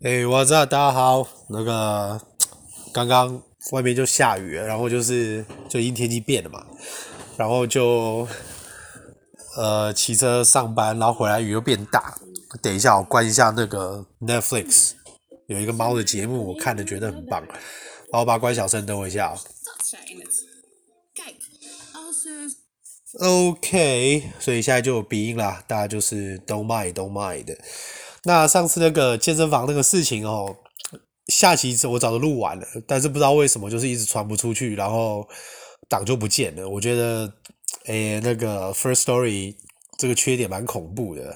哎，我知道大家好。那个 刚刚外面就下雨了，然后就是就因天气变了嘛，然后就呃骑车上班，然后回来雨又变大。等一下，我关一下那个 Netflix，有一个猫的节目，我看了觉得很棒，然后把关小声，等我一下。OK，所以现在就有鼻音啦，大家就是 Don't mind，Don't mind。那上次那个健身房那个事情哦，下期我早就录完了，但是不知道为什么就是一直传不出去，然后档就不见了。我觉得，哎、那个 First Story 这个缺点蛮恐怖的。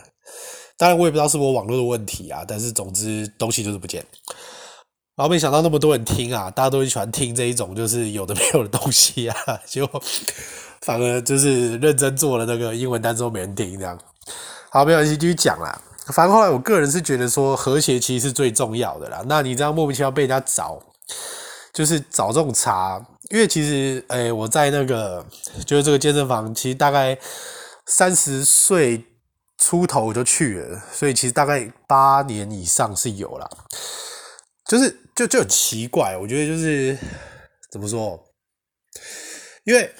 当然我也不知道是我网络的问题啊，但是总之东西就是不见。然后没想到那么多人听啊，大家都喜欢听这一种就是有的没有的东西啊，结果反而就是认真做了那个英文单词都没人听这样。好，没关系，继续讲啦。反正后来，我个人是觉得说和谐其实是最重要的啦。那你这样莫名其妙被人家找，就是找这种茬，因为其实，诶、我在那个就是这个健身房，其实大概三十岁出头我就去了，所以其实大概八年以上是有啦。就是就就很奇怪，我觉得就是怎么说？因为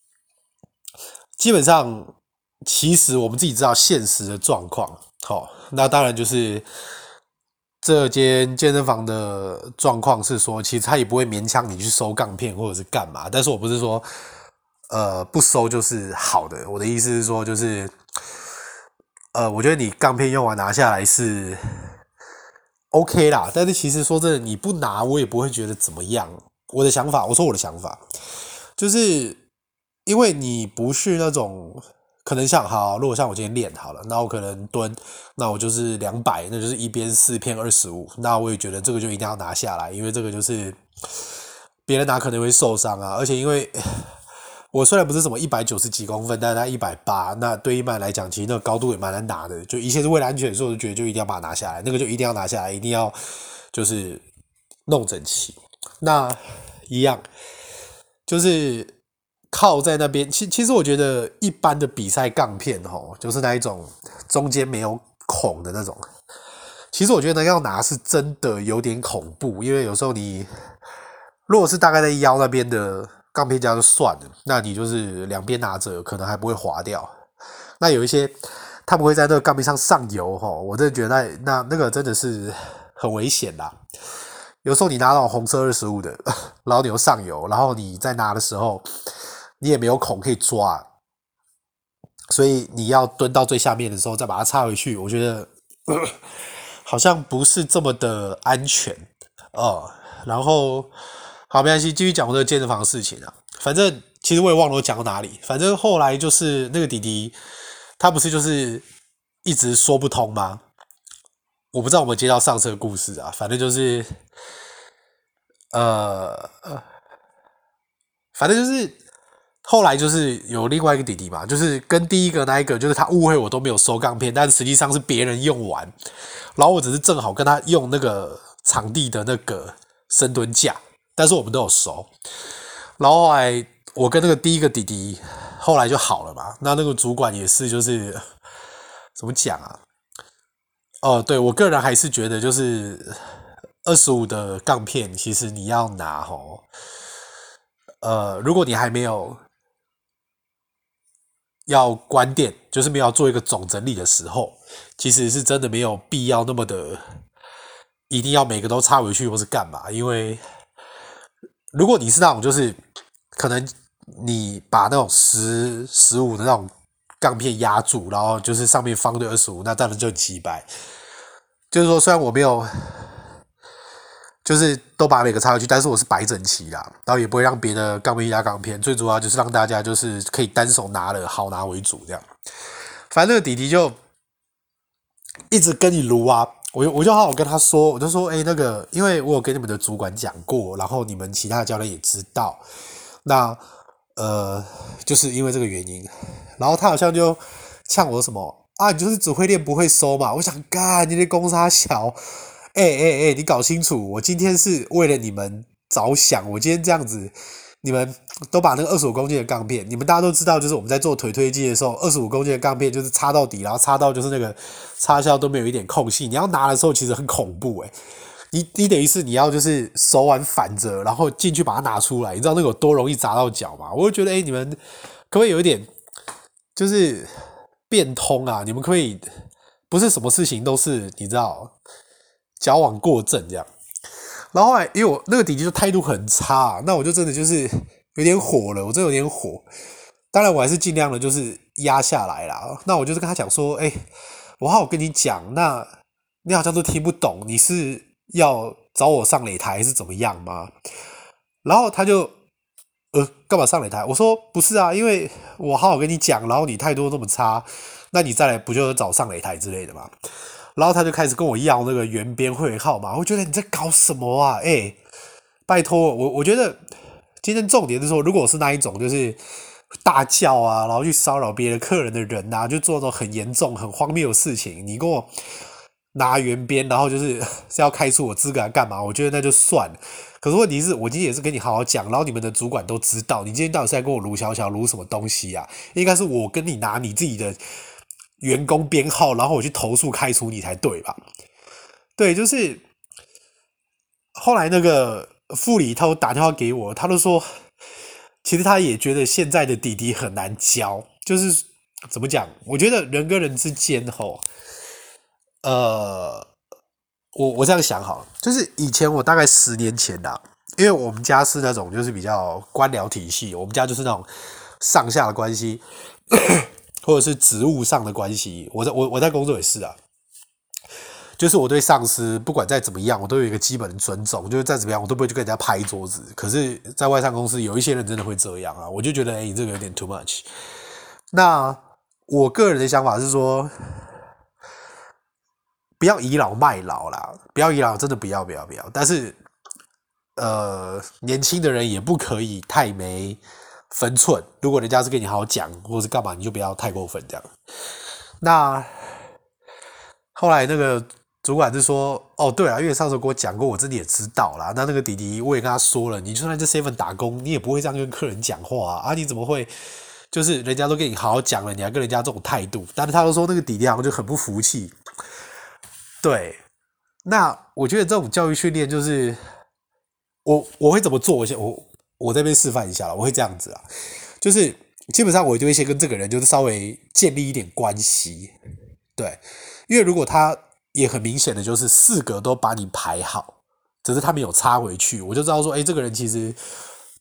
基本上。其实我们自己知道现实的状况，好，那当然就是这间健身房的状况是说，其实他也不会勉强你去收杠片或者是干嘛。但是我不是说，呃，不收就是好的。我的意思是说，就是，呃，我觉得你杠片用完拿下来是 OK 啦。但是其实说真的，你不拿我也不会觉得怎么样。我的想法，我说我的想法，就是因为你不是那种。可能像好，如果像我今天练好了，那我可能蹲，那我就是两百，那就是一边四片二十五，那我也觉得这个就一定要拿下来，因为这个就是别人拿可能会受伤啊，而且因为 我虽然不是什么一百九十几公分，但是他一百八，那对一般来讲，其实那个高度也蛮难拿的，就一切是为了安全，所以我就觉得就一定要把它拿下来，那个就一定要拿下来，一定要就是弄整齐，那一样就是。靠在那边，其其实我觉得一般的比赛杠片吼，就是那一种中间没有孔的那种。其实我觉得要拿是真的有点恐怖，因为有时候你如果是大概在腰那边的杠片架就算了，那你就是两边拿着，可能还不会滑掉。那有一些他不会在那个杠片上上油吼，我真的觉得那那那个真的是很危险啦。有时候你拿到红色二十五的，然后你又上油，然后你在拿的时候。你也没有孔可以抓，所以你要蹲到最下面的时候再把它插回去，我觉得 好像不是这么的安全哦。然后好，没关系，继续讲我这个健身房的事情啊。反正其实我也忘了我讲到哪里。反正后来就是那个弟弟，他不是就是一直说不通吗？我不知道我们接到上次的故事啊。反正就是呃，反正就是。后来就是有另外一个弟弟嘛，就是跟第一个那一个，就是他误会我都没有收杠片，但实际上是别人用完，然后我只是正好跟他用那个场地的那个深蹲架，但是我们都有收。然后后来我跟那个第一个弟弟后来就好了嘛，那那个主管也是，就是怎么讲啊？哦，对，我个人还是觉得就是二十五的杠片，其实你要拿吼，呃，如果你还没有。要关店，就是没有做一个总整理的时候，其实是真的没有必要那么的，一定要每个都插回去或是干嘛？因为如果你是那种，就是可能你把那种十十五的那种杠片压住，然后就是上面放对二十五，那当然就很奇怪。就是说，虽然我没有。就是都把每个插回去，但是我是摆整齐啦，然后也不会让别的杠片压杠片，最主要就是让大家就是可以单手拿了好拿为主这样。反正那个弟弟就一直跟你撸啊，我我就好好跟他说，我就说，哎、那个，因为我有跟你们的主管讲过，然后你们其他的教练也知道，那呃，就是因为这个原因，然后他好像就呛我什么啊，你就是只会练不会收嘛，我想干，你的公差小。哎哎哎，你搞清楚，我今天是为了你们着想。我今天这样子你们都把那个二十五公斤的杠片，你们大家都知道，就是我们在做腿推机的时候，二十五公斤的杠片就是插到底，然后插到就是那个插销都没有一点空隙。你要拿的时候其实很恐怖诶，你你等于是你要就是手腕反着，然后进去把它拿出来，你知道那个有多容易砸到脚吗？我就觉得诶，你们可不可以有一点就是变通啊？你们可以不是什么事情都是你知道矫枉过正这样？然后后来，因为我那个弟弟就态度很差，那我就真的就是有点火了，我真有点火。当然，我还是尽量的，就是压下来啦。那我就是跟他讲说：“哎，我好好跟你讲，那你好像都听不懂，你是要找我上擂台还是怎么样吗？”然后他就呃，干嘛上擂台？我说不是啊，因为我好好跟你讲，然后你态度这么差，那你再来不就是找上擂台之类的吗？然后他就开始跟我要那个援编会员号码，我觉得你在搞什么啊？哎，拜托我，我觉得今天重点是说，如果是那一种就是大叫啊，然后去骚扰别的客人的人呐、啊，就做那种很严重、很荒谬的事情，你跟我拿援编，然后就是是要开除我资格干嘛？我觉得那就算。可是问题是我今天也是跟你好好讲，然后你们的主管都知道，你今天到底是在跟我卢小小卢什么东西啊？应该是我跟你拿你自己的。员工编号，然后我去投诉开除你才对吧？对，就是后来那个副理他打电话给我，他都说，其实他也觉得现在的弟弟很难教，就是怎么讲？我觉得人跟人之间吼，呃，我我这样想哈，就是以前我大概十年前啦，因为我们家是那种就是比较官僚体系，我们家就是那种上下的关系。或者是职务上的关系，我在我我在工作也是啊，就是我对上司不管再怎么样，我都有一个基本的尊重，就是再怎么样我都不会去跟人家拍桌子。可是，在外商公司有一些人真的会这样啊，我就觉得哎，你这个有点 too much。那我个人的想法是说，不要倚老卖老啦，不要倚老，真的不要不要不要。但是，呃，年轻的人也不可以太没。分寸，如果人家是跟你好好讲，或者是干嘛，你就不要太过分这样。那后来那个主管就说：“哦，对啊，因为上次跟我讲过，我真的也知道啦。那那个弟弟我也跟他说了，你就算在 seven 打工，你也不会这样跟客人讲话啊。啊，你怎么会？就是人家都跟你好好讲了，你还跟人家这种态度？但是他都说那个弟弟好像就很不服气。对，那我觉得这种教育训练就是我我会怎么做？我先我。我这边示范一下了，我会这样子啊，就是基本上我就会先跟这个人就是稍微建立一点关系，对，因为如果他也很明显的就是四格都把你排好，只是他没有插回去，我就知道说，哎，这个人其实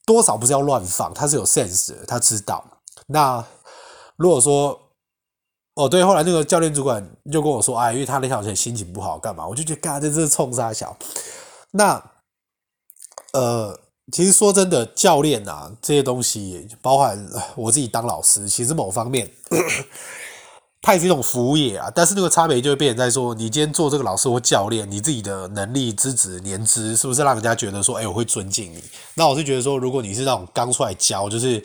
多少不是要乱放，他是有 sense 的，他知道。那如果说，哦对，后来那个教练主管就跟我说，哎，因为他那条线心情不好，干嘛？我就觉得，嘎，这是冲杀小。那，呃。其实说真的，教练啊，这些东西，包含我自己当老师，其实某方面，它也是一种服务业啊。但是那个差别就会变成在说，你今天做这个老师或教练，你自己的能力、资质、年资，是不是让人家觉得说，哎，我会尊敬你？那我是觉得说，如果你是那种刚出来教，就是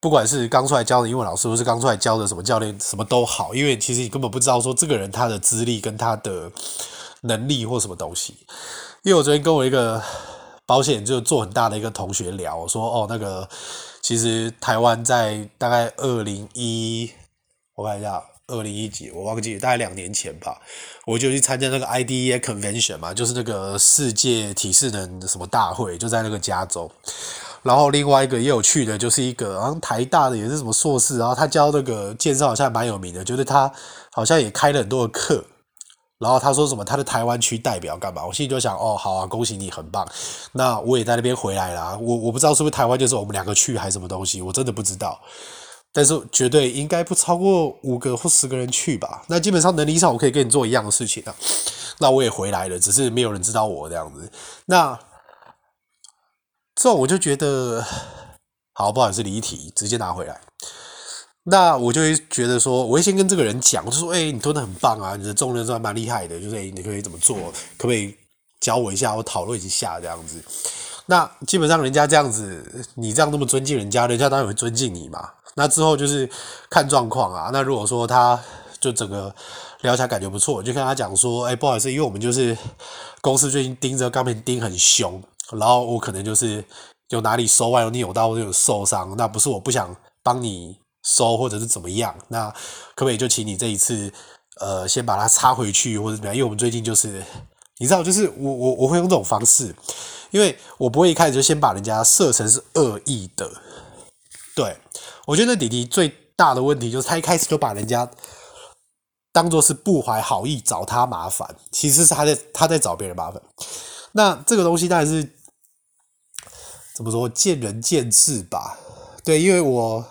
不管是刚出来教的英文老师，或是刚出来教的什么教练，什么都好，因为其实你根本不知道说这个人他的资历跟他的能力或什么东西。因为我昨天跟我一个。保险就做很大的一个同学聊，我说哦，那个其实台湾在大概二零一，我看一下二零一几，我忘记大概两年前吧，我就去参加那个 IDEA Convention 嘛，就是那个世界体适能什么大会，就在那个加州。然后另外一个也有趣的，就是一个好像台大的也是什么硕士，然后他教那个健身好像蛮有名的，就是他好像也开了很多的课。然后他说什么？他的台湾区代表干嘛？我心里就想，哦，好啊，恭喜你，很棒。那我也在那边回来了。我我不知道是不是台湾就是我们两个去还是什么东西，我真的不知道。但是绝对应该不超过五个或十个人去吧。那基本上能力上我可以跟你做一样的事情啊。那我也回来了，只是没有人知道我这样子。那这种我就觉得，好，不好意思，离题，直接拿回来。那我就会觉得说，我会先跟这个人讲，我就说，哎、你蹲的很棒啊，你的重量是还蛮厉害的，就是，哎、你可以怎么做？可不可以教我一下？我讨论一下这样子。那基本上人家这样子，你这样那么尊敬人家，人家当然会尊敬你嘛。那之后就是看状况啊。那如果说他就整个聊起来感觉不错，就跟他讲说，哎、不好意思，因为我们就是公司最近盯着钢片盯很凶，然后我可能就是有哪里手腕有扭到或者有受伤，那不是我不想帮你收或者是怎么样，那可不可以就请你这一次呃先把它插回去或者怎么样？因为我们最近就是你知道，就是我我我会用这种方式，因为我不会一开始就先把人家设成是恶意的。对，我觉得弟弟最大的问题就是他一开始就把人家当做是不怀好意找他麻烦，其实是他在他在找别人麻烦。那这个东西当然是怎么说，见仁见智吧。对，因为我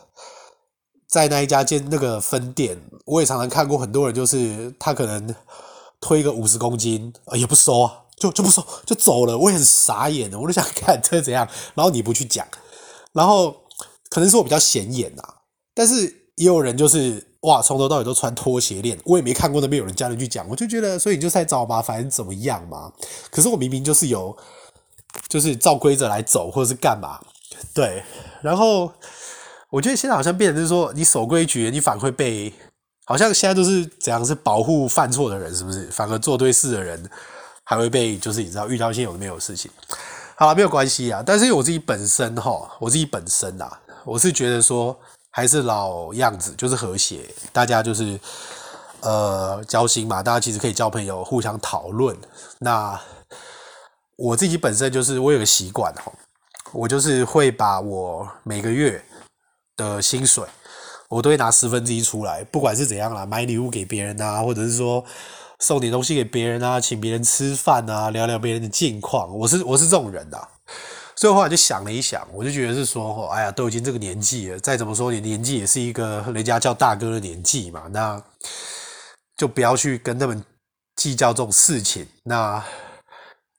在那一家店那个分店，我也常常看过很多人，就是他可能推个五十公斤啊，也不收啊，就就不收就走了。我也很傻眼的，我就想看这怎样，然后你不去讲，然后。可能是我比较显眼呐，但是也有人就是哇，从头到尾都穿拖鞋练，我也没看过那边有人家人去讲，我就觉得，所以你就在找麻烦怎么样嘛？可是我明明就是有，就是照规则来走，或者是干嘛？对，然后我觉得现在好像变成是说，你守规矩，你反而会被，好像现在都是怎样是保护犯错的人，是不是？反而做对事的人还会被，就是你知道遇到一些有的没有事情。好了，没有关系啊，但是我自己本身哈，我自己本身啊。我是觉得说，还是老样子，就是和谐，大家就是呃交心嘛，大家其实可以交朋友，互相讨论。那我自己本身就是我有个习惯哈，我就是会把我每个月的薪水，我都会拿十分之一出来，不管是怎样啦，买礼物给别人啊，或者是说送点东西给别人啊，请别人吃饭啊，聊聊别人的近况，我是我是这种人呐。所以后来就想了一想，我就觉得是说，哎呀，都已经这个年纪了，再怎么说你年纪也是一个人家叫大哥的年纪嘛，那就不要去跟他们计较这种事情。那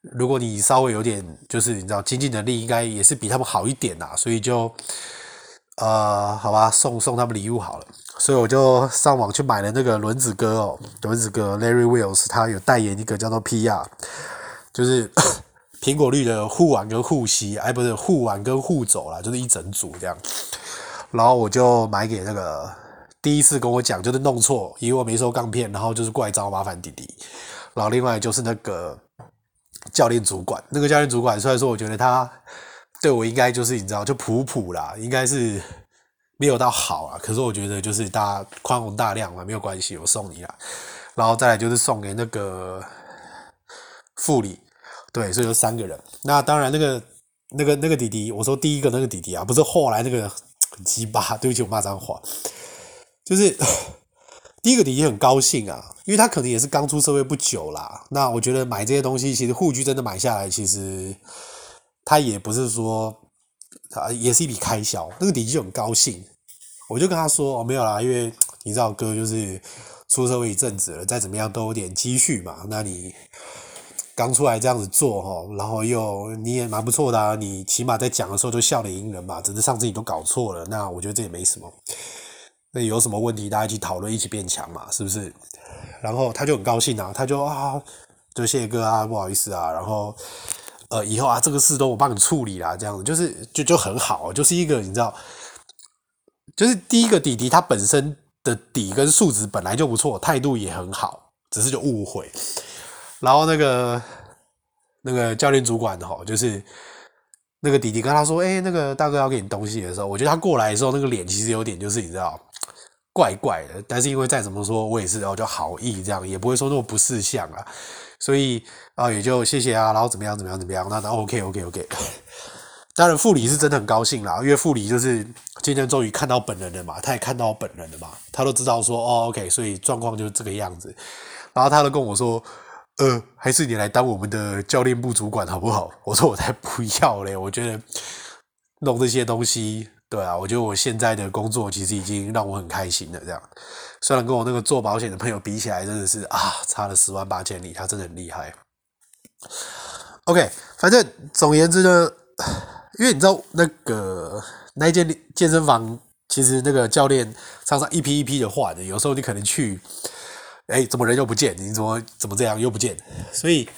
如果你稍微有点，就是你知道经济能力，应该也是比他们好一点呐，所以就呃，好吧，送送他们礼物好了。所以我就上网去买了那个轮子哥哦，轮子哥 Larry Wheels，他有代言一个叫做 PR，就是。苹果绿的护腕跟护膝，哎，不是护腕跟护肘啦，就是一整组这样。然后我就买给那个第一次跟我讲就是弄错，以为我没收杠片，然后就是过来找麻烦弟弟。然后另外就是那个教练主管，那个教练主管虽然说我觉得他对我应该就是你知道就普普啦，应该是没有到好啊。可是我觉得就是大家宽宏大量嘛，没有关系，我送你啦。然后再来就是送给那个副理。对，所以有三个人。那当然，那个、那个、那个弟弟，我说第一个那个弟弟啊，不是后来那个很鸡巴，对不起，我骂脏话。就是 第一个弟弟很高兴啊，因为他可能也是刚出社会不久啦。那我觉得买这些东西，其实护具真的买下来，其实他也不是说啊，也是一笔开销。那个弟弟就很高兴，我就跟他说：“哦，没有啦，因为你知道哥就是出社会一阵子了，再怎么样都有点积蓄嘛。那你。”刚出来这样子做哈，然后又你也蛮不错的啊，你起码在讲的时候都笑脸迎人嘛。只是上次你都搞错了，那我觉得这也没什么。那有什么问题大家一起讨论，一起变强嘛，是不是？然后他就很高兴啊，他就啊，就谢谢哥啊，不好意思啊，然后呃，以后啊这个事都我帮你处理啦，这样子就是就就很好，就是一个你知道，就是第一个弟弟他本身的底跟素质本来就不错，态度也很好，只是就误会。然后那个那个教练主管哈，就是那个弟弟跟他说：“哎，那个大哥要给你东西的时候，我觉得他过来的时候那个脸其实有点就是你知道怪怪的。但是因为再怎么说我也是然后就好意这样，也不会说那么不识相啊，所以啊也就谢谢啊，然后怎么样怎么样怎么样，那那 OK OK OK。当然副理是真的很高兴啦，因为副理就是今天终于看到本人了嘛，他也看到本人了嘛，他都知道说哦 OK，所以状况就是这个样子，然后他都跟我说。呃，还是你来当我们的教练部主管好不好？我说我才不要嘞！我觉得弄这些东西，对啊，我觉得我现在的工作其实已经让我很开心了。这样，虽然跟我那个做保险的朋友比起来，真的是啊，差了十万八千里，他真的很厉害。OK，反正总言之呢，因为你知道那个那间健身房，其实那个教练常常一批一批的换的，有时候你可能去。哎，怎么人又不见？你怎么怎么这样又不见？所以，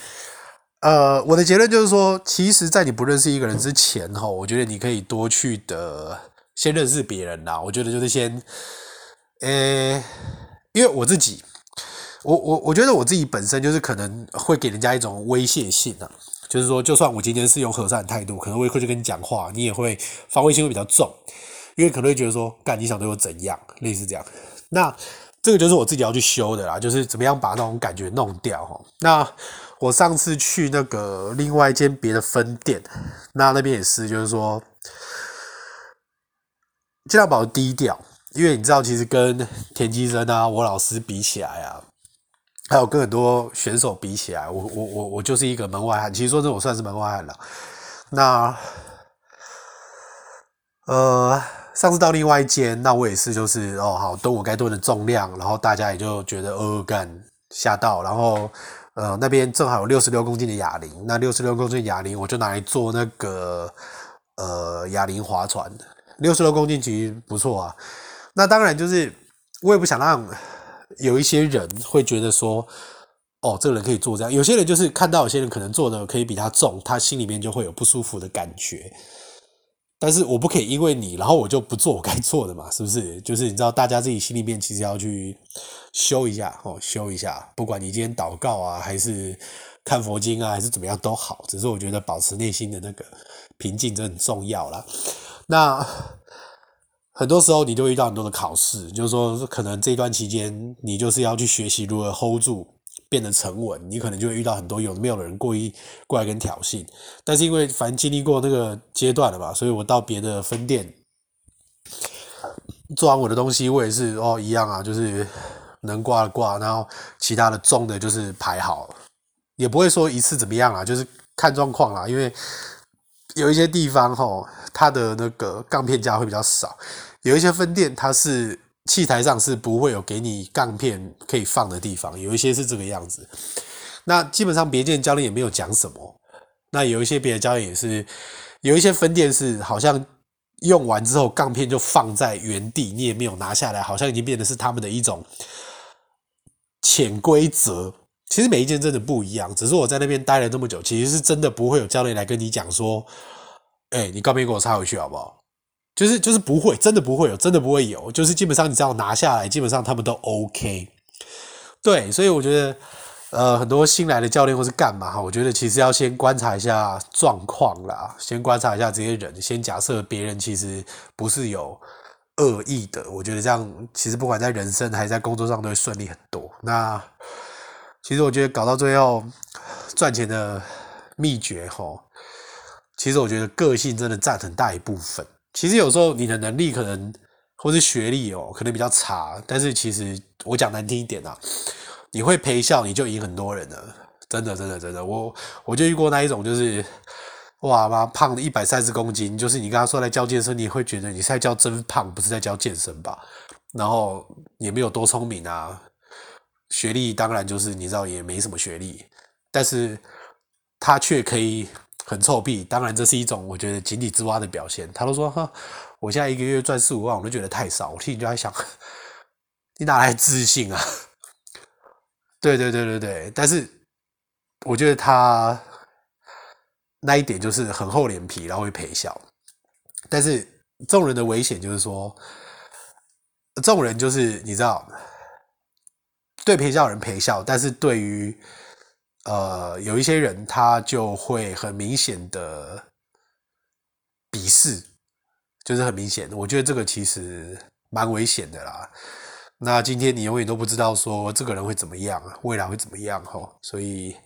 呃，我的结论就是说，其实，在你不认识一个人之前，哈，我觉得你可以多去的先认识别人啦。我觉得就是先，呃，因为我自己，我我我觉得我自己本身就是可能会给人家一种威胁性啊，就是说，就算我今天是用和善的态度，可能我会去跟你讲话，你也会防卫心会比较重，因为可能会觉得说，干你想对我怎样，类似这样。那这个就是我自己要去修的啦，就是怎么样把那种感觉弄掉哈。那我上次去那个另外一间别的分店，那那边也是，就是说尽量保持低调，因为你知道，其实跟田鸡生啊，我老师比起来啊，还有跟很多选手比起来，我我我我就是一个门外汉。其实说真的，我算是门外汉了。那呃，上次到另外一间，那我也是，就是哦，好蹲我该蹲的重量，然后大家也就觉得呃干吓到，然后。呃，那边正好有六十六公斤的哑铃，那六十六公斤哑铃我就拿来做那个呃哑铃划船，六十六公斤其实不错啊。那当然就是我也不想让有一些人会觉得说，哦，这个人可以做这样。有些人就是看到有些人可能做的可以比他重，他心里面就会有不舒服的感觉。但是我不可以因为你，然后我就不做我该做的嘛，是不是？就是你知道，大家自己心里面其实要去修一下哦，修一下。不管你今天祷告啊，还是看佛经啊，还是怎么样都好。只是我觉得保持内心的那个平静，这很重要啦。那很多时候你都遇到很多的考试，就是说可能这段期间你就是要去学习如何 hold 住。变得沉稳，你可能就会遇到很多有没有的人过意过来跟挑衅，但是因为反正经历过那个阶段了吧，所以我到别的分店做完我的东西，我也是哦一样啊，就是能挂的挂，然后其他的重的就是排好，也不会说一次怎么样啊，就是看状况啦，因为有一些地方吼，它的那个杠片架会比较少，有一些分店它是。器材上是不会有给你杠片可以放的地方，有一些是这个样子。那基本上别间教练也没有讲什么。那有一些别的教练也是，有一些分店是好像用完之后杠片就放在原地，你也没有拿下来，好像已经变得是他们的一种潜规则。其实每一件真的不一样，只是我在那边待了那么久，其实是真的不会有教练来跟你讲说：“哎，你杠片给我插回去好不好？”就是就是不会，真的不会有，真的不会有。就是基本上你只要拿下来，基本上他们都 OK。对，所以我觉得，呃，很多新来的教练或是干嘛哈，我觉得其实要先观察一下状况啦，先观察一下这些人，先假设别人其实不是有恶意的，我觉得这样其实不管在人生还是在工作上都会顺利很多。那其实我觉得搞到最后赚钱的秘诀哈，其实我觉得个性真的占很大一部分。其实有时候你的能力可能或是学历哦，可能比较差，但是其实我讲难听一点啊，你会陪笑你就赢很多人了，真的真的真的，我我就遇过那一种，就是哇妈胖了一百三十公斤，就是你跟他说来教健身，你会觉得你是在教真胖，不是在教健身吧？然后也没有多聪明啊，学历当然就是你知道也没什么学历，但是他却可以。很臭屁，当然这是一种我觉得井底之蛙的表现。他都说哈，我现在一个月赚四五万，我都觉得太少。我心里就在想，你哪来自信啊？对对对对对，但是我觉得他那一点就是很厚脸皮，然后会陪笑。但是这种人的危险就是说，这种人就是你知道，对陪笑人陪笑，但是对于。呃，有一些人他就会很明显的鄙视，就是很明显。我觉得这个其实蛮危险的啦。那今天你永远都不知道说这个人会怎么样，未来会怎么样齁。所以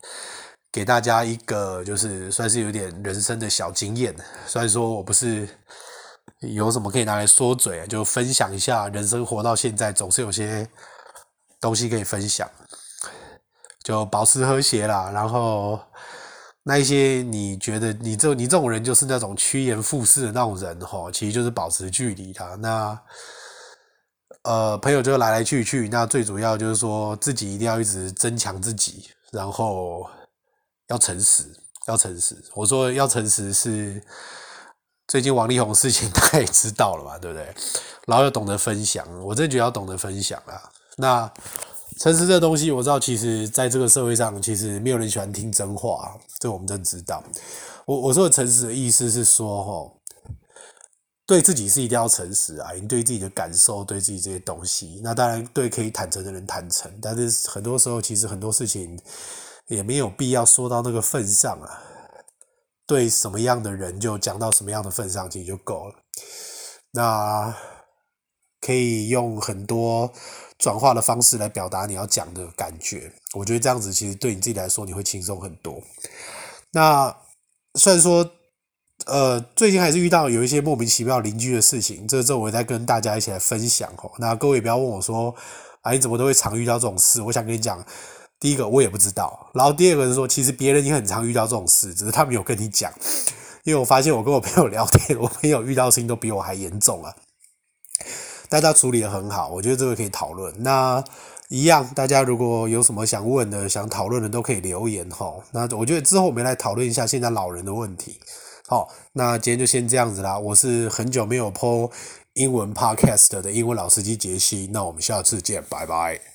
给大家一个就是算是有点人生的小经验。虽然说我不是有什么可以拿来说嘴，就分享一下人生活到现在总是有些东西可以分享。就保持和谐啦，然后那一些你觉得你这你这种人就是那种趋炎附势的那种人吼，其实就是保持距离的。那呃，朋友就来来去去，那最主要就是说自己一定要一直增强自己，然后要诚实，要诚实。我说要诚实是最近王力宏事情 大家也知道了嘛，对不对？然后要懂得分享，我真的觉得要懂得分享啊。那。诚实这东西，我知道，其实在这个社会上，其实没有人喜欢听真话，这我们真知道。我我说的诚实的意思是说，吼，对自己是一定要诚实啊，你对自己的感受，对自己这些东西，那当然对可以坦诚的人坦诚，但是很多时候，其实很多事情也没有必要说到那个份上啊。对什么样的人就讲到什么样的份上，其实就够了。那可以用很多转化的方式来表达你要讲的感觉，我觉得这样子其实对你自己来说你会轻松很多。那虽然说，呃，最近还是遇到有一些莫名其妙邻居的事情，这这我再跟大家一起来分享哦。那各位不要问我说，啊，你怎么都会常遇到这种事？我想跟你讲。第一个我也不知道，然后第二个是说，其实别人也很常遇到这种事，只是他没有跟你讲。因为我发现我跟我朋友聊天，我朋友遇到事情都比我还严重啊。大家处理得很好，我觉得这个可以讨论。那一样，大家如果有什么想问的、想讨论的，都可以留言哈。那我觉得之后我们来讨论一下现在老人的问题。好，那今天就先这样子啦。我是很久没有 po 英文 podcast 的英文老司机杰西，那我们下次见，拜拜。